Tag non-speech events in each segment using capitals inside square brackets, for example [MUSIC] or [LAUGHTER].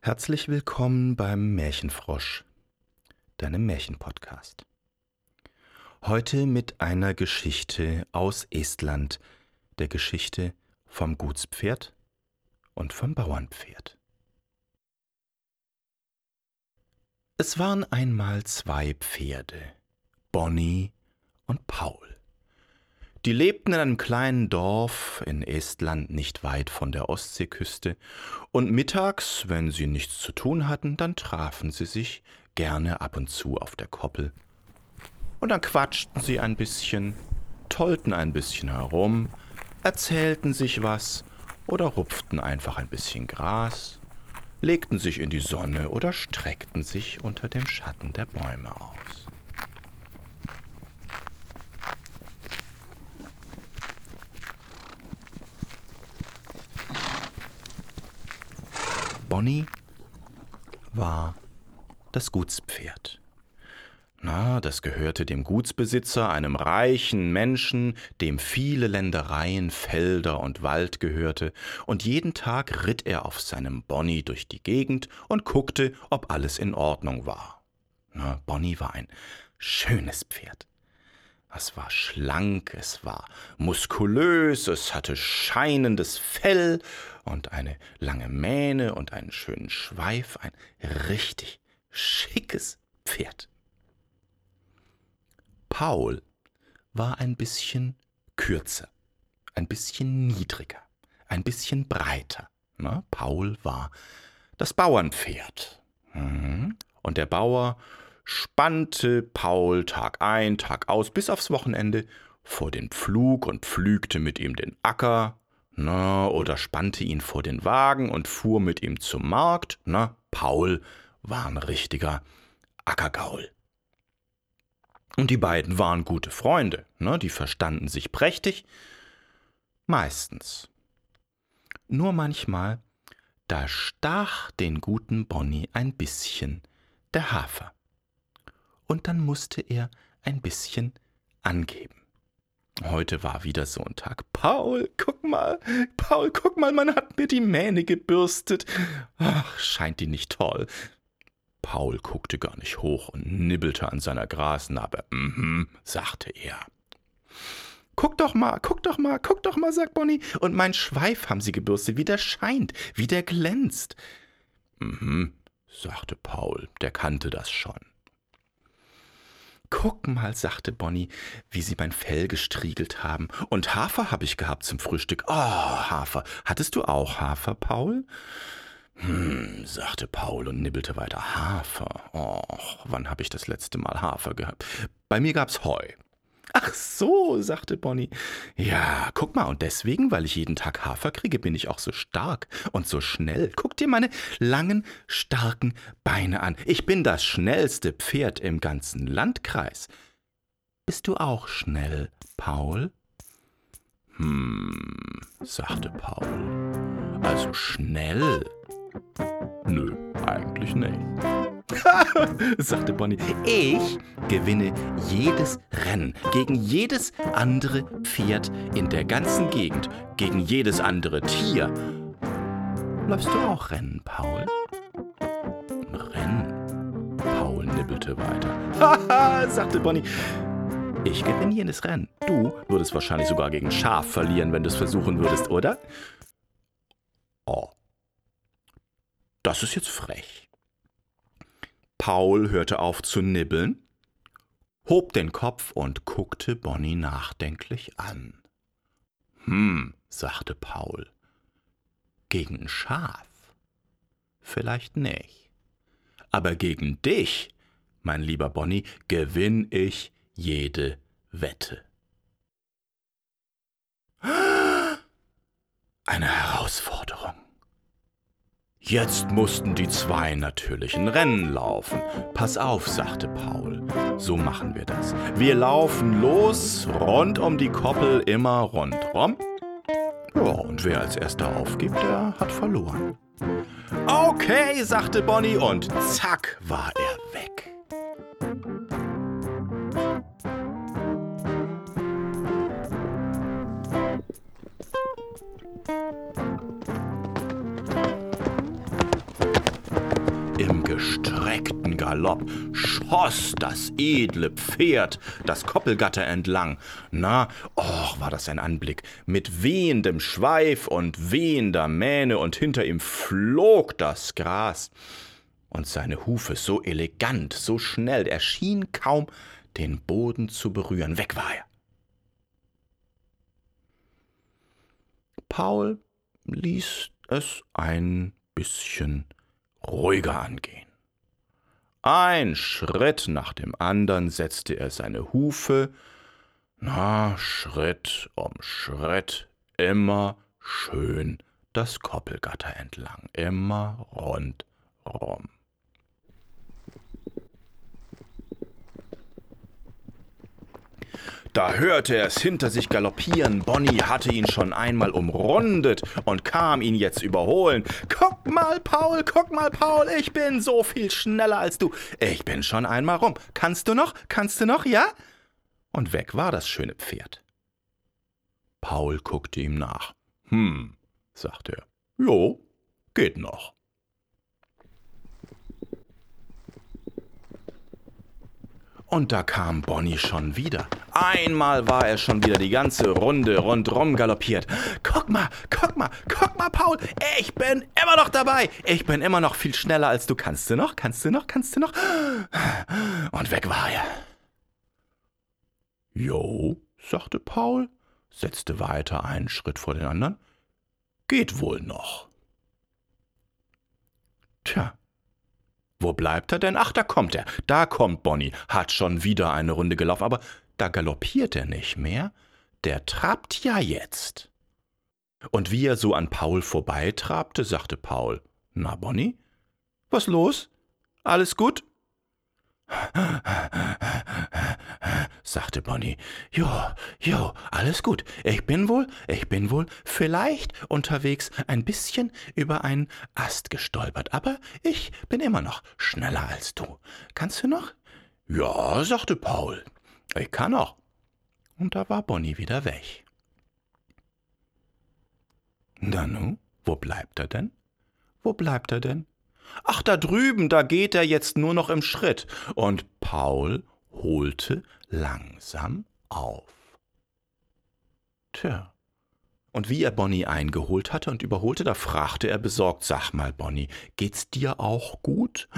Herzlich willkommen beim Märchenfrosch, deinem Märchenpodcast. Heute mit einer Geschichte aus Estland, der Geschichte vom Gutspferd und vom Bauernpferd. Es waren einmal zwei Pferde, Bonnie und Paul. Die lebten in einem kleinen Dorf in Estland nicht weit von der Ostseeküste, und mittags, wenn sie nichts zu tun hatten, dann trafen sie sich gerne ab und zu auf der Koppel. Und dann quatschten sie ein bisschen, tollten ein bisschen herum, erzählten sich was oder rupften einfach ein bisschen Gras, legten sich in die Sonne oder streckten sich unter dem Schatten der Bäume aus. Bonnie war das Gutspferd. Na, das gehörte dem Gutsbesitzer, einem reichen Menschen, dem viele Ländereien, Felder und Wald gehörte, und jeden Tag ritt er auf seinem Bonnie durch die Gegend und guckte, ob alles in Ordnung war. Na, Bonnie war ein schönes Pferd. Es war schlank, es war muskulös, es hatte scheinendes Fell und eine lange Mähne und einen schönen Schweif, ein richtig schickes Pferd. Paul war ein bisschen kürzer, ein bisschen niedriger, ein bisschen breiter. Na, Paul war das Bauernpferd. Mhm. Und der Bauer spannte Paul Tag ein, Tag aus, bis aufs Wochenende vor den Pflug und pflügte mit ihm den Acker, na, oder spannte ihn vor den Wagen und fuhr mit ihm zum Markt, na, Paul war ein richtiger Ackergaul. Und die beiden waren gute Freunde, ne, die verstanden sich prächtig, meistens. Nur manchmal, da stach den guten Bonnie ein bisschen der Hafer und dann musste er ein bisschen angeben. Heute war wieder so ein Tag. Paul, guck mal, Paul, guck mal, man hat mir die Mähne gebürstet. Ach, scheint die nicht toll. Paul guckte gar nicht hoch und nibbelte an seiner Grasnarbe. Mhm, sagte er. Guck doch mal, guck doch mal, guck doch mal, sagt Bonnie. Und mein Schweif haben sie gebürstet, wie der scheint, wie der glänzt. Mhm, sagte Paul, der kannte das schon. Guck mal, sagte Bonnie, wie sie mein Fell gestriegelt haben. Und Hafer habe ich gehabt zum Frühstück. Oh, Hafer. Hattest du auch Hafer, Paul? Hm, sagte Paul und nibbelte weiter. Hafer. Och, wann habe ich das letzte Mal Hafer gehabt? Bei mir gab's Heu. Ach so, sagte Bonnie. Ja, guck mal, und deswegen, weil ich jeden Tag Hafer kriege, bin ich auch so stark und so schnell. Guck dir meine langen, starken Beine an. Ich bin das schnellste Pferd im ganzen Landkreis. Bist du auch schnell, Paul? Hm, sagte Paul. Also schnell? Nö, eigentlich nicht. [LAUGHS] sagte Bonnie. Ich gewinne jedes Rennen gegen jedes andere Pferd in der ganzen Gegend, gegen jedes andere Tier. Läufst du auch Rennen, Paul? Rennen? Paul nibbelte weiter. Haha, [LAUGHS] sagte Bonnie. Ich gewinne jedes Rennen. Du würdest wahrscheinlich sogar gegen Schaf verlieren, wenn du es versuchen würdest, oder? Oh. Das ist jetzt frech. Paul hörte auf zu nibbeln, hob den Kopf und guckte Bonnie nachdenklich an. Hm, sagte Paul. Gegen ein Schaf? Vielleicht nicht. Aber gegen dich, mein lieber Bonnie, gewinn ich jede Wette. Eine Herausforderung. Jetzt mussten die zwei natürlich ein Rennen laufen. Pass auf, sagte Paul. So machen wir das. Wir laufen los, rund um die Koppel, immer rundrum. Ja, und wer als erster aufgibt, der hat verloren. Okay, sagte Bonnie, und zack war er weg. Gestreckten Galopp schoss das edle Pferd das Koppelgatter entlang. Na, och, war das ein Anblick. Mit wehendem Schweif und wehender Mähne und hinter ihm flog das Gras. Und seine Hufe so elegant, so schnell, er schien kaum den Boden zu berühren. Weg war er. Paul ließ es ein bisschen ruhiger angehen. Ein Schritt nach dem andern setzte er seine Hufe, na, Schritt um Schritt, immer schön das Koppelgatter entlang, immer rundrum. Da hörte er es hinter sich galoppieren. Bonnie hatte ihn schon einmal umrundet und kam ihn jetzt überholen. Guck mal, Paul, guck mal, Paul, ich bin so viel schneller als du. Ich bin schon einmal rum. Kannst du noch? Kannst du noch, ja? Und weg war das schöne Pferd. Paul guckte ihm nach. Hm, sagte er. Jo, geht noch. Und da kam Bonnie schon wieder. Einmal war er schon wieder die ganze Runde rundrum galoppiert. Guck mal, guck mal, guck mal, Paul, ich bin immer noch dabei. Ich bin immer noch viel schneller als du. Kannst du noch, kannst du noch, kannst du noch? Und weg war er. Jo, sagte Paul, setzte weiter einen Schritt vor den anderen. Geht wohl noch. Tja, wo bleibt er denn? Ach, da kommt er. Da kommt Bonnie. Hat schon wieder eine Runde gelaufen, aber da galoppiert er nicht mehr. Der trabt ja jetzt. Und wie er so an Paul vorbeitrabte, sagte Paul: Na, Bonnie? Was los? Alles gut? [LAUGHS] sagte Bonnie. Jo, jo, alles gut. Ich bin wohl, ich bin wohl vielleicht unterwegs ein bisschen über einen Ast gestolpert, aber ich bin immer noch schneller als du. Kannst du noch? Ja, sagte Paul. Ich kann noch. Und da war Bonnie wieder weg. Na nu, wo bleibt er denn? Wo bleibt er denn? Ach, da drüben, da geht er jetzt nur noch im Schritt. Und Paul holte langsam auf. Tja. Und wie er Bonnie eingeholt hatte und überholte, da fragte er besorgt, sag mal, Bonnie, geht's dir auch gut?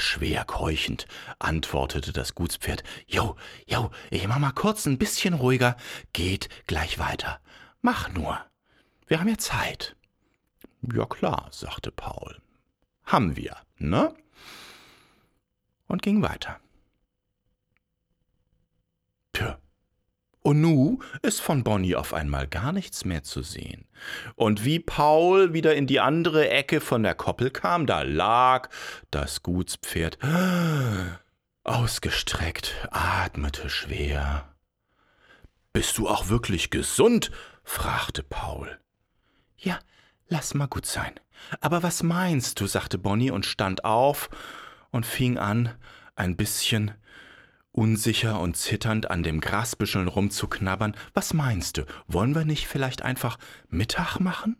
Schwer keuchend antwortete das Gutspferd. Jo, jo, ich mach mal kurz ein bisschen ruhiger, geht gleich weiter. Mach nur. Wir haben ja Zeit. Ja klar, sagte Paul. Haben wir, ne? Und ging weiter. Tja. Und nu ist von Bonnie auf einmal gar nichts mehr zu sehen. Und wie Paul wieder in die andere Ecke von der Koppel kam, da lag das Gutspferd [GASPS] ausgestreckt, atmete schwer. Bist du auch wirklich gesund? fragte Paul. Ja, Lass mal gut sein. Aber was meinst du? sagte Bonnie und stand auf und fing an, ein bisschen unsicher und zitternd an dem Grasbüscheln rumzuknabbern. Was meinst du? Wollen wir nicht vielleicht einfach Mittag machen?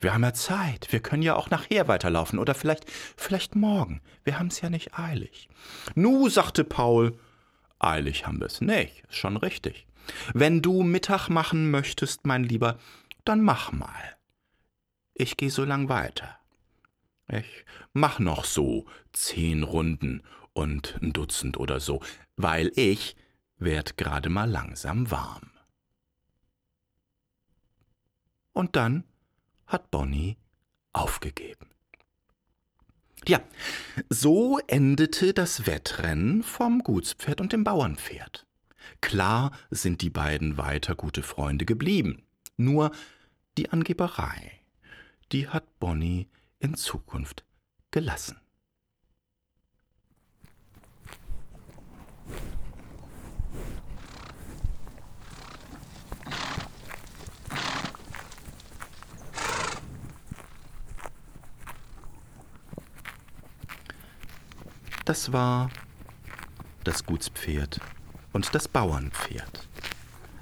Wir haben ja Zeit. Wir können ja auch nachher weiterlaufen oder vielleicht, vielleicht morgen. Wir haben's ja nicht eilig. Nu, sagte Paul, eilig haben wir's nicht. Ist schon richtig. Wenn du Mittag machen möchtest, mein Lieber, dann mach mal. Ich geh so lang weiter. Ich mach noch so zehn Runden und ein Dutzend oder so, weil ich werd gerade mal langsam warm. Und dann hat Bonnie aufgegeben. Ja, so endete das Wettrennen vom Gutspferd und dem Bauernpferd. Klar sind die beiden weiter gute Freunde geblieben, nur die Angeberei die hat Bonnie in Zukunft gelassen. Das war das Gutspferd und das Bauernpferd.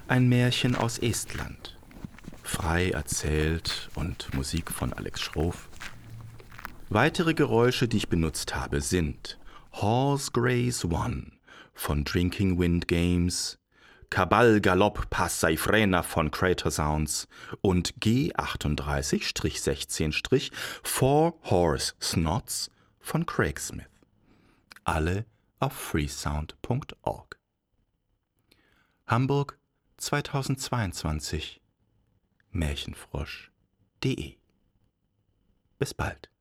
Ein Märchen aus Estland frei erzählt und Musik von Alex Schroff. Weitere Geräusche, die ich benutzt habe, sind Horse Grace One von Drinking Wind Games, Cabal Galopp Passai Frena von Crater Sounds und G38-16- Four Horse Snots von Craig Smith. Alle auf freesound.org. Hamburg 2022 Märchenfrosch.de Bis bald.